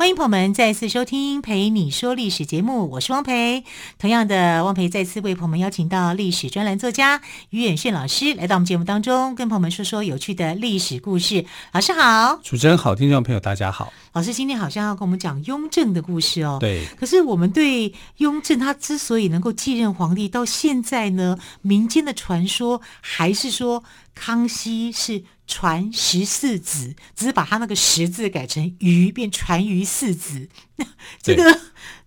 欢迎朋友们再次收听《陪你说历史》节目，我是汪培。同样的，汪培再次为朋友们邀请到历史专栏作家于远炫老师来到我们节目当中，跟朋友们说说有趣的历史故事。老师好，主持人好，听众朋友大家好。老师今天好像要跟我们讲雍正的故事哦。对。可是我们对雍正他之所以能够继任皇帝，到现在呢，民间的传说还是说康熙是。传十四子，只是把他那个“十”字改成“余”，变传余四子。这个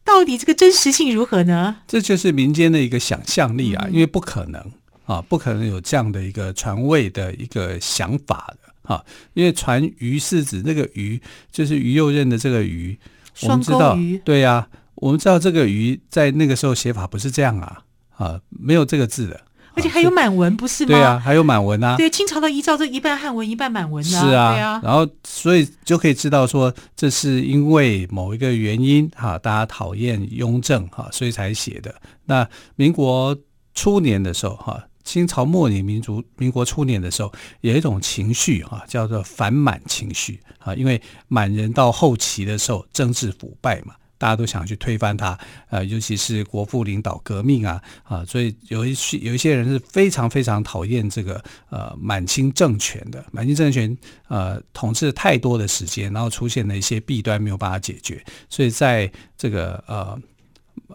到底这个真实性如何呢？这就是民间的一个想象力啊，因为不可能啊，不可能有这样的一个传位的一个想法的啊。因为传余四子，那个“余”就是于右任的这个“余”，我们知道，对呀、啊，我们知道这个“余”在那个时候写法不是这样啊，啊，没有这个字的。而且还有满文，不是吗？对啊，还有满文啊。对，清朝的遗照这一半汉文，一半满文啊。是啊，对啊。然后，所以就可以知道说，这是因为某一个原因哈，大家讨厌雍正哈，所以才写的。那民国初年的时候哈，清朝末年民族民国初年的时候，有一种情绪哈，叫做反满情绪啊，因为满人到后期的时候，政治腐败嘛。大家都想去推翻他，呃，尤其是国父领导革命啊，啊，所以有一些有一些人是非常非常讨厌这个呃满清政权的，满清政权呃统治太多的时间，然后出现了一些弊端没有办法解决，所以在这个呃。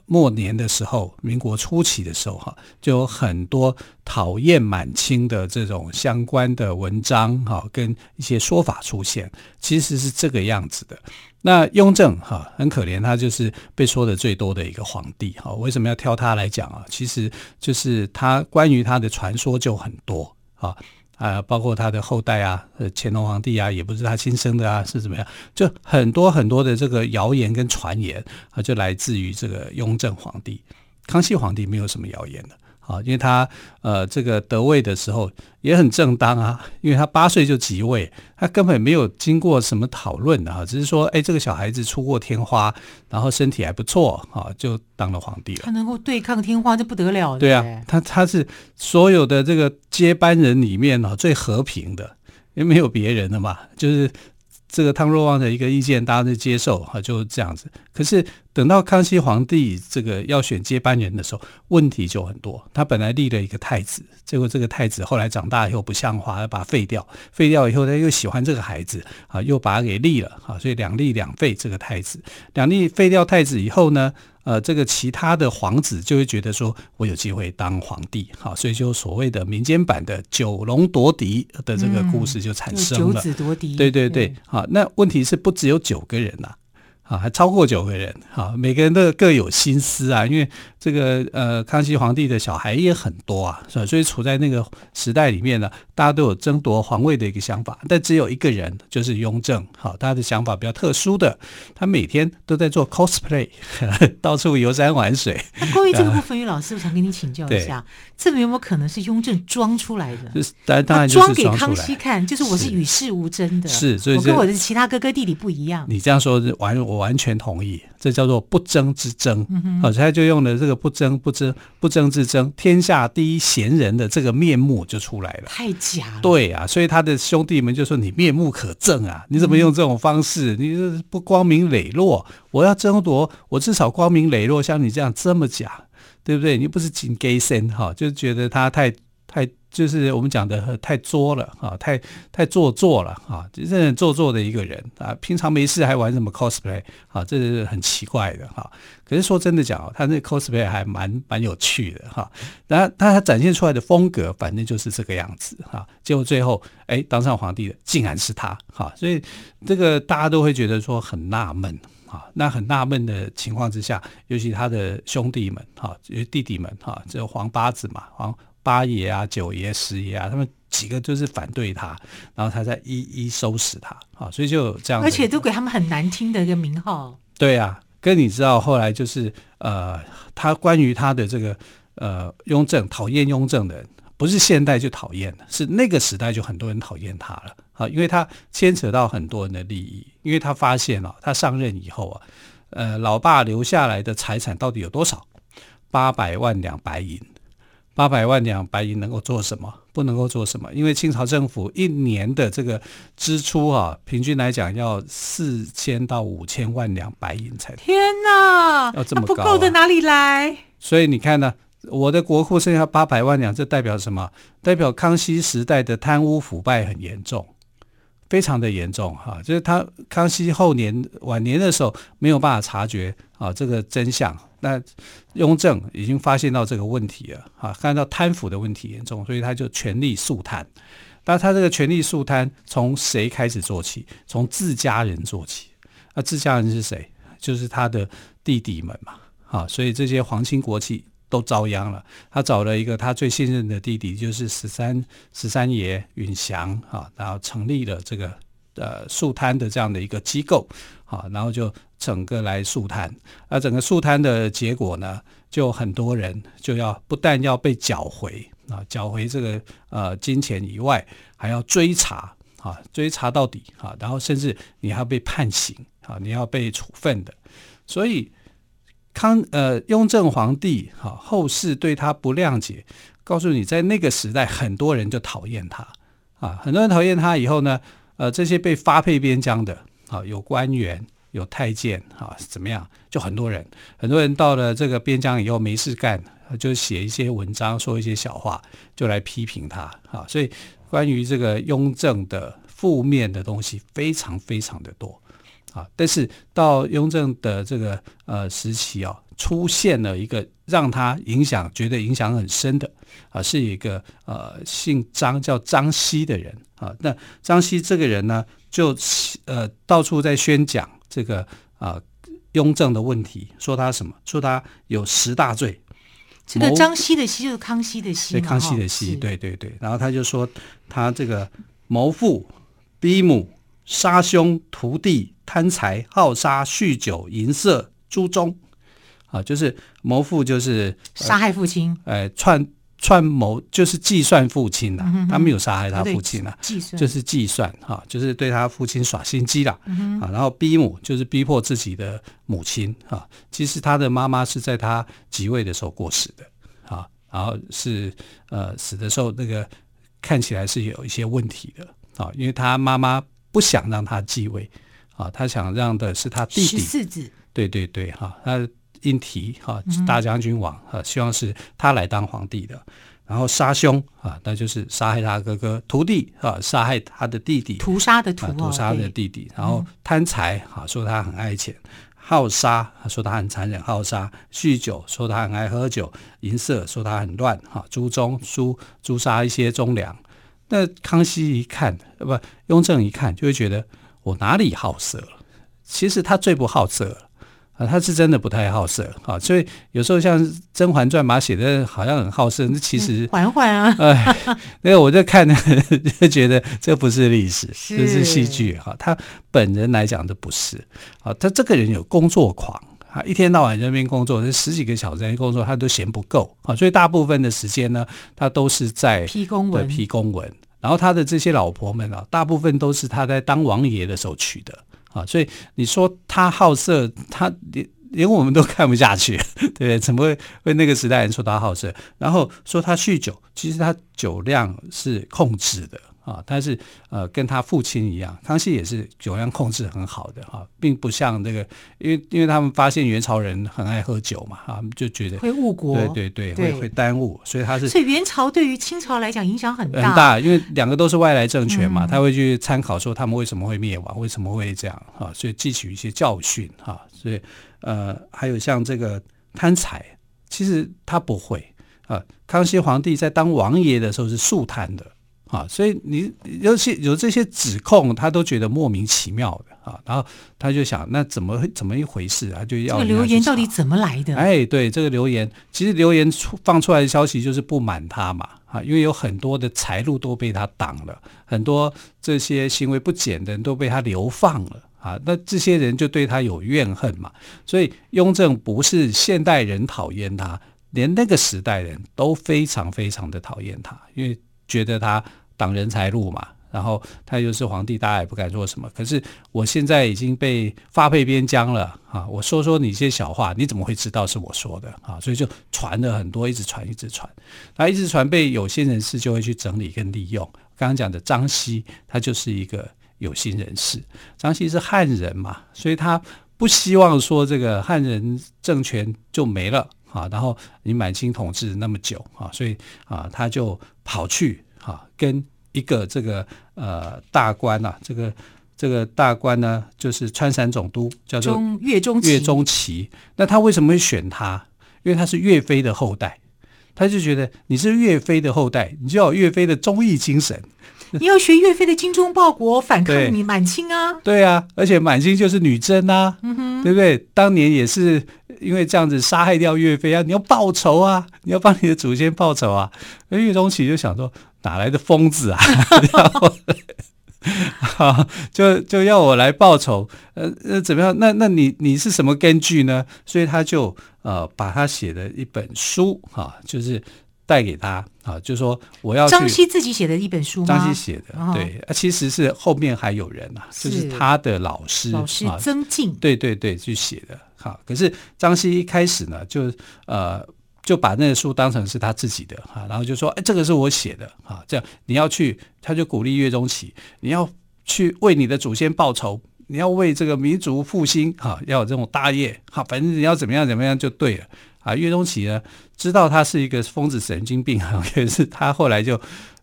末年的时候，民国初期的时候，哈，就有很多讨厌满清的这种相关的文章，哈，跟一些说法出现，其实是这个样子的。那雍正，哈，很可怜，他就是被说的最多的一个皇帝，哈。为什么要挑他来讲啊？其实就是他关于他的传说就很多，啊。啊，包括他的后代啊，呃，乾隆皇帝啊，也不是他亲生的啊，是怎么样？就很多很多的这个谣言跟传言啊，就来自于这个雍正皇帝。康熙皇帝没有什么谣言的。啊，因为他呃，这个得位的时候也很正当啊，因为他八岁就即位，他根本没有经过什么讨论的哈，只是说，哎，这个小孩子出过天花，然后身体还不错啊，就当了皇帝了。他能够对抗天花，就不得了了。对啊，他他是所有的这个接班人里面呢最和平的，因为没有别人了嘛，就是。这个汤若望的一个意见，大家都接受哈，就是这样子。可是等到康熙皇帝这个要选接班人的时候，问题就很多。他本来立了一个太子，结果这个太子后来长大以后不像话，要把他废掉。废掉以后，他又喜欢这个孩子啊，又把他给立了啊，所以两立两废这个太子。两立废掉太子以后呢？呃，这个其他的皇子就会觉得说，我有机会当皇帝，好，所以就所谓的民间版的九龙夺嫡的这个故事就产生了。嗯、九子夺嫡，对对对，好，那问题是不只有九个人呐、啊。啊，还超过九个人，啊，每个人都各有心思啊，因为这个呃，康熙皇帝的小孩也很多啊，是吧？所以处在那个时代里面呢，大家都有争夺皇位的一个想法，但只有一个人，就是雍正，好，他的想法比较特殊的，他每天都在做 cosplay，到处游山玩水。那关于这个部分，于老师，我想跟你请教一下，这个有没有可能是雍正装出来的？就是当然，装给康熙看，就是我是与世无争的，是，所以我跟我的其他哥哥弟弟不一样。你这样说完我。完全同意，这叫做不争之争。好、嗯，他就用了这个不争不争不争之争，天下第一贤人的这个面目就出来了。太假了。对啊，所以他的兄弟们就说：“你面目可憎啊，你怎么用这种方式？嗯、你不光明磊落。我要争夺，我至少光明磊落，像你这样这么假，对不对？你不是紧 gay 森哈，就觉得他太太。”就是我们讲的太作了啊，太太做作了啊，就是做作的一个人啊。平常没事还玩什么 cosplay 啊，这是很奇怪的哈。可是说真的讲，他那 cosplay 还蛮蛮有趣的哈。然后他展现出来的风格，反正就是这个样子哈。结果最后哎，当上皇帝的竟然是他哈，所以这个大家都会觉得说很纳闷啊。那很纳闷的情况之下，尤其他的兄弟们哈，弟弟们哈，这皇八子嘛，皇。八爷啊，九爷、十爷啊，他们几个就是反对他，然后他再一一收拾他啊，所以就这样，而且都给他们很难听的一个名号。对啊，跟你知道后来就是呃，他关于他的这个呃雍正讨厌雍正的人，不是现代就讨厌了，是那个时代就很多人讨厌他了啊，因为他牵扯到很多人的利益，因为他发现了、啊、他上任以后啊，呃，老爸留下来的财产到底有多少？八百万两白银。八百万两白银能够做什么？不能够做什么？因为清朝政府一年的这个支出啊，平均来讲要四千到五千万两白银才。天哪，要这么高啊，不够的哪里来？所以你看呢，我的国库剩下八百万两，这代表什么？代表康熙时代的贪污腐败很严重。非常的严重哈，就是他康熙后年晚年的时候没有办法察觉啊这个真相，那雍正已经发现到这个问题了啊，看到贪腐的问题严重，所以他就全力肃贪。但他这个全力肃贪从谁开始做起？从自家人做起。那自家人是谁？就是他的弟弟们嘛，啊，所以这些皇亲国戚。都遭殃了。他找了一个他最信任的弟弟，就是十三十三爷允祥啊，然后成立了这个呃肃贪的这样的一个机构啊，然后就整个来肃贪。而整个肃贪的结果呢，就很多人就要不但要被缴回啊，缴回这个呃金钱以外，还要追查啊，追查到底啊，然后甚至你还要被判刑啊，你要被处分的，所以。康呃，雍正皇帝哈，后世对他不谅解，告诉你，在那个时代，很多人就讨厌他啊，很多人讨厌他以后呢，呃，这些被发配边疆的啊，有官员，有太监啊，怎么样，就很多人，很多人到了这个边疆以后没事干，就写一些文章，说一些小话，就来批评他啊，所以关于这个雍正的负面的东西非常非常的多。啊，但是到雍正的这个呃时期哦，出现了一个让他影响觉得影响很深的啊，是一个呃姓张叫张熙的人啊。那张熙这个人呢，就呃到处在宣讲这个啊雍正的问题，说他什么？说他有十大罪。这个张熙的熙就是康熙的熙，对康熙的熙，对对对。然后他就说他这个谋父逼母。杀兄屠弟，贪财好杀，酗酒淫色，诛忠，啊，就是谋父，就是杀害父亲，哎，串串谋就是计算父亲的，嗯，他没有杀害他父亲啊，计算。就是计算哈，就是对他父亲耍心机了，嗯，啊，然后逼母就是逼迫自己的母亲啊，其实他的妈妈是在他即位的时候过世的啊，然后是呃死的时候那个看起来是有一些问题的啊，因为他妈妈。不想让他继位，啊，他想让的是他弟弟。十四子。对对对，哈，他应提哈大将军王啊，希望是他来当皇帝的。然后杀兄啊，那就是杀害他哥哥；徒弟啊，杀害他的弟弟。屠杀的屠，屠杀的弟弟。然后贪财啊，说他很爱钱；好杀，说他很残忍；好杀，酗酒，说他很爱喝酒；淫色，说他很乱。哈，诛忠，诛诛杀一些忠良。那康熙一看，不，雍正一看，就会觉得我哪里好色了？其实他最不好色了啊，他是真的不太好色啊。所以有时候像《甄嬛传》嘛，写的好像很好色，那其实嬛嬛啊，哎，那个我在看呢，就觉得这不是历史，这是戏剧哈。他本人来讲都不是啊，他这个人有工作狂啊，一天到晚在那边工作，这十几个小时在工作，他都嫌不够啊，所以大部分的时间呢，他都是在批公文，批公文。然后他的这些老婆们啊，大部分都是他在当王爷的时候娶的啊，所以你说他好色，他连连我们都看不下去，对不对？怎么会为那个时代人说他好色？然后说他酗酒，其实他酒量是控制的。啊，但是呃，跟他父亲一样，康熙也是酒量控制很好的哈，并不像这个，因为因为他们发现元朝人很爱喝酒嘛，啊，就觉得会误国，对对对，会会耽误，所以他是。所以元朝对于清朝来讲影响很大，很大，因为两个都是外来政权嘛，他会去参考说他们为什么会灭亡，为什么会这样啊，所以汲取一些教训哈，所以呃，还有像这个贪财，其实他不会啊，康熙皇帝在当王爷的时候是素贪的。啊，所以你尤其有这些指控，他都觉得莫名其妙的啊。然后他就想，那怎么怎么一回事啊？就要这个留言到底怎么来的？哎，对，这个留言其实留言出放出来的消息就是不满他嘛啊，因为有很多的财路都被他挡了，很多这些行为不检的人都被他流放了啊。那这些人就对他有怨恨嘛。所以雍正不是现代人讨厌他，连那个时代人都非常非常的讨厌他，因为觉得他挡人财路嘛。然后他又是皇帝，大家也不敢做什么。可是我现在已经被发配边疆了啊！我说说你一些小话，你怎么会知道是我说的啊？所以就传了很多，一直传，一直传。那一直传，被有心人士就会去整理跟利用。刚刚讲的张熙，他就是一个有心人士。张熙是汉人嘛，所以他不希望说这个汉人政权就没了啊。然后你满清统治那么久啊，所以啊，他就跑去啊跟。一个这个呃大官呐、啊，这个这个大官呢，就是川陕总督，叫做岳钟岳钟琪。那他为什么会选他？因为他是岳飞的后代，他就觉得你是岳飞的后代，你就要有岳飞的忠义精神，你要学岳飞的精忠报国，反抗你满清啊。对啊，而且满清就是女真啊，嗯，对不对？当年也是因为这样子杀害掉岳飞啊，你要报仇啊，你要帮你的祖先报仇啊。而岳钟琪就想说。哪来的疯子啊？哈，就就要我来报仇？呃呃，怎么样？那那你你是什么根据呢？所以他就呃把他写的一本书哈、啊，就是带给他啊，就是说我要张熙自己写的一本书吗？张熙写的，对，其实是后面还有人呐、啊，就是他的老师老师曾静、啊，对对对，去写的。好，可是张熙一开始呢，就呃。就把那个书当成是他自己的哈，然后就说：“哎，这个是我写的啊，这样你要去。”他就鼓励岳钟琪：“你要去为你的祖先报仇，你要为这个民族复兴哈，要有这种大业哈，反正你要怎么样怎么样就对了啊。”岳钟琪呢，知道他是一个疯子神经病，可是他后来就。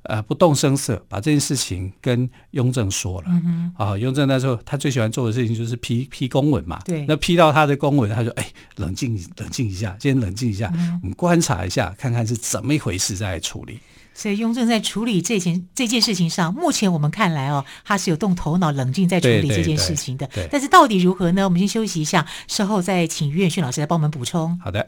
呃，不动声色把这件事情跟雍正说了。啊，雍正那时候他最喜欢做的事情就是批批公文嘛。对。那批到他的公文，他说：“哎，冷静冷静一下，先冷静一下，嗯、我们观察一下，看看是怎么一回事再来处理。”所以雍正在处理这件这件事情上，目前我们看来哦，他是有动头脑、冷静在处理这件事情的。对，对，对。但是到底如何呢？我们先休息一下，稍后再请于远逊老师来帮我们补充。好的。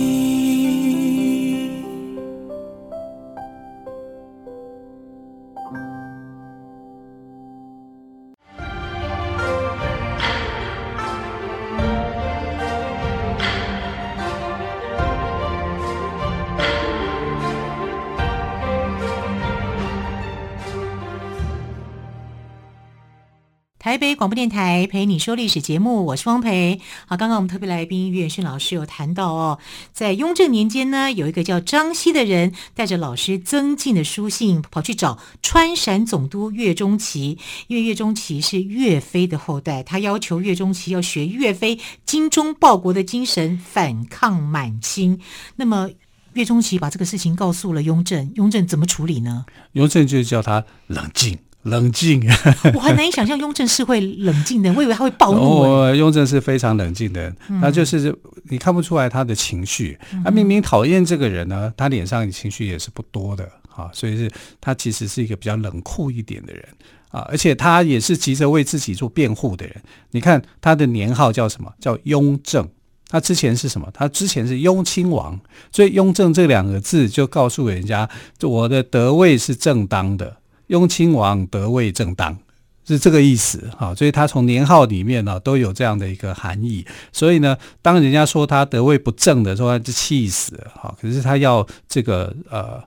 台北广播电台陪你说历史节目，我是汪培。好，刚刚我们特别来宾于远逊老师有谈到哦，在雍正年间呢，有一个叫张熙的人，带着老师曾静的书信，跑去找川陕总督岳钟琪，因为岳钟琪是岳飞的后代，他要求岳钟琪要学岳飞精忠报国的精神，反抗满清。那么岳钟琪把这个事情告诉了雍正，雍正怎么处理呢？雍正就叫他冷静。冷静，我很难以想象雍正是会冷静的，我以为他会暴怒。哦，雍正是非常冷静的，他就是你看不出来他的情绪。他明明讨厌这个人呢，他脸上情绪也是不多的啊，所以是他其实是一个比较冷酷一点的人啊，而且他也是急着为自己做辩护的人。你看他的年号叫什么？叫雍正。他之前是什么？他之前是雍亲王，所以雍正这两个字就告诉人家，我的德位是正当的。雍亲王得位正当，是这个意思哈，所以他从年号里面呢都有这样的一个含义。所以呢，当人家说他得位不正的时候，他就气死了哈。可是他要这个呃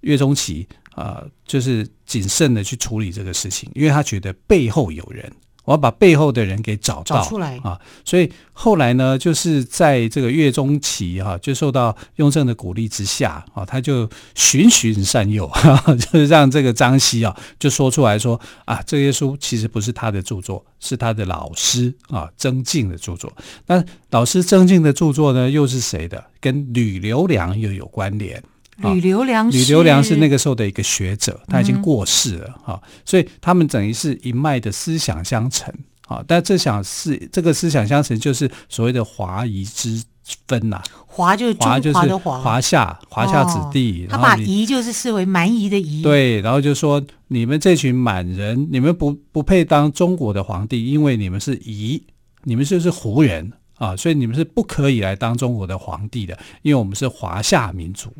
岳钟琪啊，就是谨慎的去处理这个事情，因为他觉得背后有人。我要把背后的人给找到，找出来啊！所以后来呢，就是在这个月中期哈，就受到雍正的鼓励之下啊，他就循循善诱，就是让这个张熙啊，就说出来说啊，这些书其实不是他的著作，是他的老师啊曾静的著作。那老师曾静的著作呢，又是谁的？跟吕留良又有关联。吕留良，吕留良是那个时候的一个学者，他已经过世了哈、嗯，所以他们等于是一脉的思想相承啊。但这想是这个思想相承，就是所谓的华夷之分呐、啊。华就是中华的华，华夏华夏子弟，哦、他把夷就是视为蛮夷的夷。对，然后就说你们这群满人，你们不不配当中国的皇帝，因为你们是夷，你们就是胡人啊，所以你们是不可以来当中国的皇帝的，因为我们是华夏民族，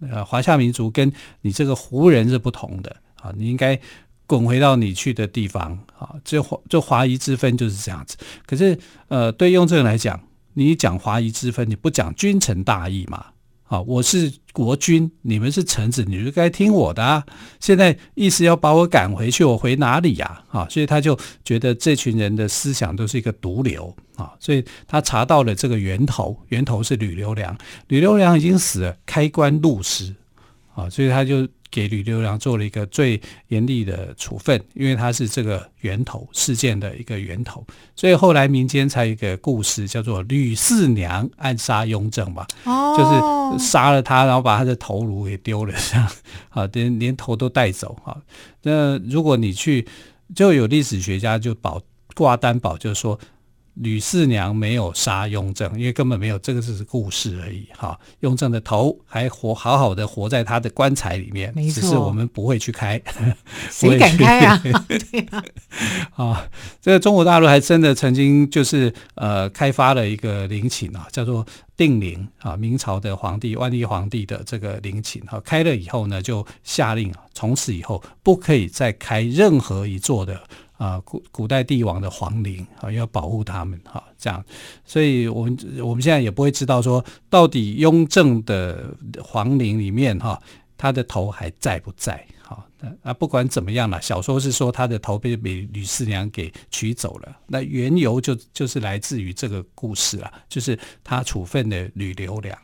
呃，华夏民族跟你这个胡人是不同的啊，你应该滚回到你去的地方啊，这华这华夷之分就是这样子。可是呃，对雍正来讲。你讲华夷之分，你不讲君臣大义嘛？啊，我是国君，你们是臣子，你就该听我的啊。现在意思要把我赶回去，我回哪里呀？啊，所以他就觉得这群人的思想都是一个毒瘤啊，所以他查到了这个源头，源头是吕留良，吕留良已经死了，开棺录尸啊，所以他就。给吕留良做了一个最严厉的处分，因为他是这个源头事件的一个源头，所以后来民间才有一个故事叫做吕四娘暗杀雍正嘛，哦，就是杀了他，然后把他的头颅给丢了，这样 啊，连连头都带走啊。那如果你去，就有历史学家就保挂担保，就是说。吕四娘没有杀雍正，因为根本没有，这个只是故事而已。哈，雍正的头还活好好的活在他的棺材里面，没错，只是我们不会去开，谁 敢开啊？对啊，啊，这个中国大陆还真的曾经就是呃开发了一个陵寝啊，叫做定陵啊，明朝的皇帝万历皇帝的这个陵寝哈，开了以后呢，就下令从此以后不可以再开任何一座的。啊，古古代帝王的皇陵啊，要保护他们哈，这样，所以我们我们现在也不会知道说，到底雍正的皇陵里面哈，他的头还在不在？哈，那不管怎么样了，小说是说他的头被吕四娘给取走了，那缘由就就是来自于这个故事啊，就是他处分的吕留良，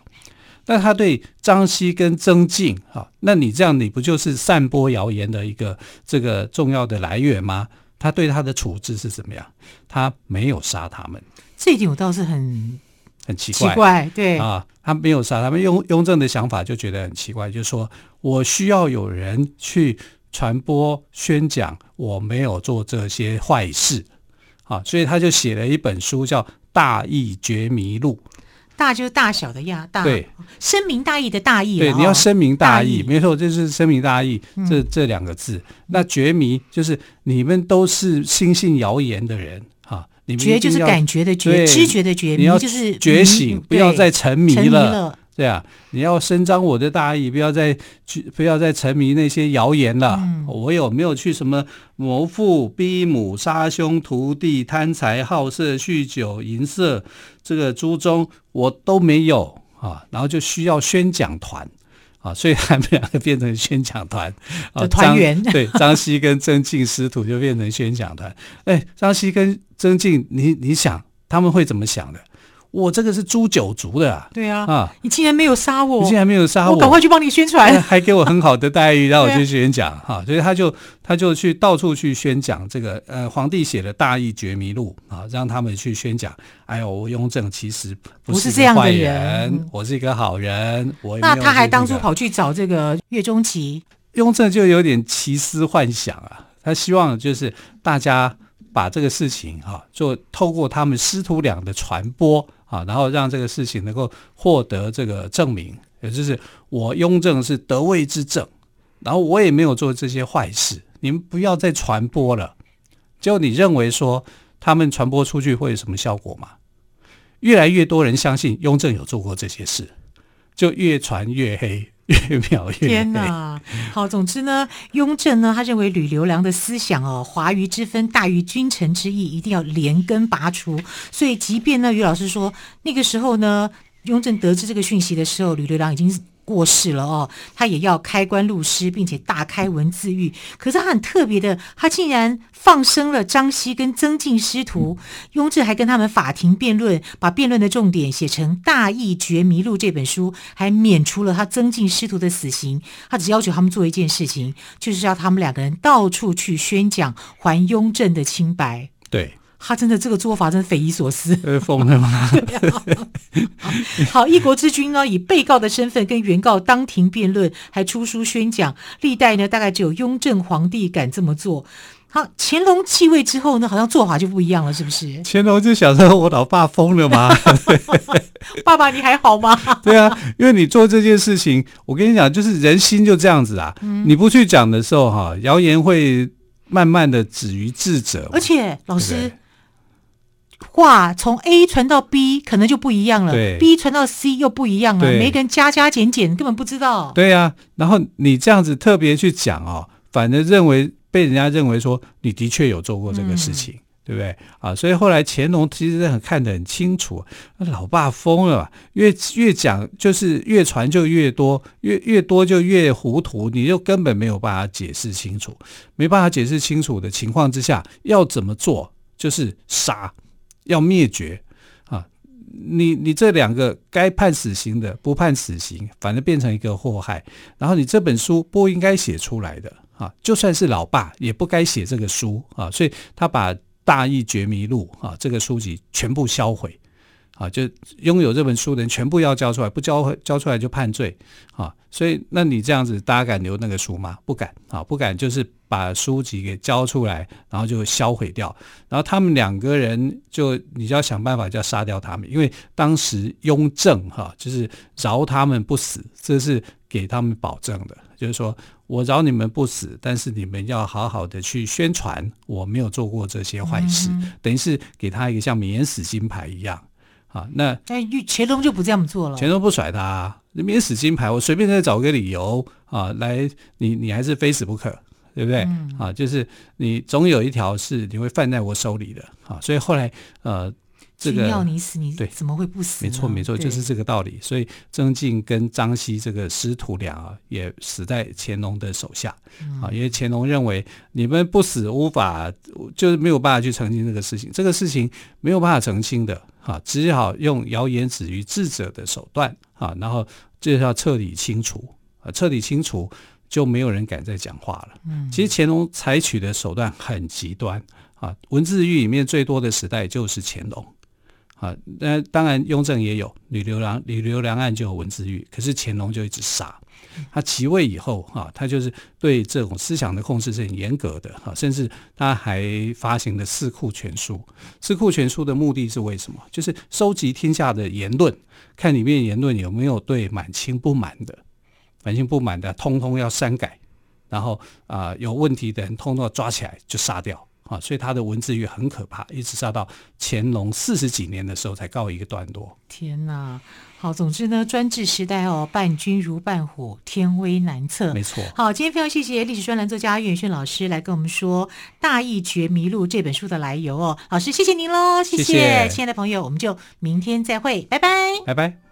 那他对张熙跟曾静哈，那你这样你不就是散播谣言的一个这个重要的来源吗？他对他的处置是怎么样？他没有杀他们，这一点我倒是很很奇怪。奇怪，对啊，他没有杀他们。雍雍正的想法就觉得很奇怪，就是说我需要有人去传播宣讲，我没有做这些坏事啊，所以他就写了一本书，叫《大义觉迷录》。大就是大小的亚大，对，深明大义的大义。对，你要深明大义，没错，这是深明大义这这两个字。那觉迷就是你们都是心信谣言的人啊，你们觉就是感觉的觉，知觉的觉，你要就是觉醒，不要再沉迷了。对啊，你要伸张我的大义，不要再去，不要再沉迷那些谣言了。嗯、我有没有去什么谋父、逼母、杀兄、屠弟、贪财好色、酗酒、淫色，这个诸中我都没有啊。然后就需要宣讲团啊，所以他们两个变成宣讲团啊，团员对张熙跟曾静师徒就变成宣讲团。哎，张熙跟曾静，你你想他们会怎么想的？我这个是诛九族的啊！对啊，啊，你竟然没有杀我，你竟然没有杀我，我赶快去帮你宣传，还给我很好的待遇，让我去宣讲哈、啊，所以他就他就去到处去宣讲这个呃皇帝写的大义觉迷录啊，让他们去宣讲。哎呦，我雍正其实不是这样的人，我是一个好人。我那他还当初跑去找这个岳钟琪，雍正就有点奇思幻想啊，他希望就是大家把这个事情哈，就透过他们师徒俩的传播。啊，然后让这个事情能够获得这个证明，也就是我雍正是得位之正，然后我也没有做这些坏事，你们不要再传播了。就你认为说他们传播出去会有什么效果吗？越来越多人相信雍正有做过这些事，就越传越黑。越描越黑。天哪！好，总之呢，雍正呢，他认为吕留良的思想哦，华夷之分大于君臣之义，一定要连根拔除。所以，即便呢，于老师说那个时候呢，雍正得知这个讯息的时候，吕留良已经。过世了哦，他也要开棺录尸，并且大开文字狱。可是他很特别的，他竟然放生了张熙跟曾静师徒。雍正还跟他们法庭辩论，把辩论的重点写成《大义觉迷录》这本书，还免除了他曾静师徒的死刑。他只要求他们做一件事情，就是要他们两个人到处去宣讲还雍正的清白。对。他真的这个做法真的匪夷所思，疯了吗？好，一国之君呢，以被告的身份跟原告当庭辩论，还出书宣讲，历代呢大概只有雍正皇帝敢这么做。好，乾隆继位之后呢，好像做法就不一样了，是不是？乾隆就想说：“我老爸疯了吗？爸爸你还好吗？”对啊，因为你做这件事情，我跟你讲，就是人心就这样子啊。嗯、你不去讲的时候，哈，谣言会慢慢的止于智者。而且，老师对对话从 A 传到 B，可能就不一样了。对，B 传到 C 又不一样了。对每个人加加减减，根本不知道。对呀、啊，然后你这样子特别去讲哦，反正认为。被人家认为说你的确有做过这个事情，嗯、对不对啊？所以后来乾隆其实很看得很清楚，老爸疯了吧？越越讲就是越传就越多，越越多就越糊涂，你就根本没有办法解释清楚，没办法解释清楚的情况之下，要怎么做？就是杀，要灭绝啊！你你这两个该判死刑的不判死刑，反正变成一个祸害。然后你这本书不应该写出来的。啊，就算是老爸也不该写这个书啊，所以他把《大义绝迷录》啊这个书籍全部销毁，啊，就拥有这本书的人全部要交出来，不交交出来就判罪啊。所以，那你这样子，大家敢留那个书吗？不敢啊，不敢，就是把书籍给交出来，然后就销毁掉。然后他们两个人就，你就要想办法，就要杀掉他们，因为当时雍正哈，就是饶他们不死，这是给他们保证的，就是说。我饶你们不死，但是你们要好好的去宣传，我没有做过这些坏事，嗯、等于是给他一个像免死金牌一样啊。那但乾隆就不这样做了，乾隆不甩他，免死金牌，我随便再找个理由啊来，你你还是非死不可，对不对？嗯、啊，就是你总有一条是你会犯在我手里的啊。所以后来呃。这个要你死，你对怎么会不死？没错，没错，就是这个道理。所以曾静跟张熙这个师徒俩啊，也死在乾隆的手下啊。因为乾隆认为你们不死无法，就是没有办法去澄清这个事情。这个事情没有办法澄清的哈，只好用谣言止于智者的手段啊，然后就要彻底清除啊，彻底清除就没有人敢再讲话了。嗯，其实乾隆采取的手段很极端啊，文字狱里面最多的时代就是乾隆。啊，那当然，雍正也有吕留良，吕留良案就有文字狱，可是乾隆就一直杀。他即位以后，哈，他就是对这种思想的控制是很严格的，哈，甚至他还发行了《四库全书》。《四库全书》的目的是为什么？就是收集天下的言论，看里面言论有没有对满清不满的，满清不满的，通通要删改，然后啊、有问题的人通通要抓起来就杀掉。啊，所以他的文字狱很可怕，一直杀到乾隆四十几年的时候才告一个段落。天哪！好，总之呢，专制时代哦，伴君如伴虎，天威难测。没错。好，今天非常谢谢历史专栏作家岳远轩老师来跟我们说《大义觉迷路》这本书的来由哦。老师，谢谢您喽，谢谢亲爱的朋友，我们就明天再会，拜拜，拜拜。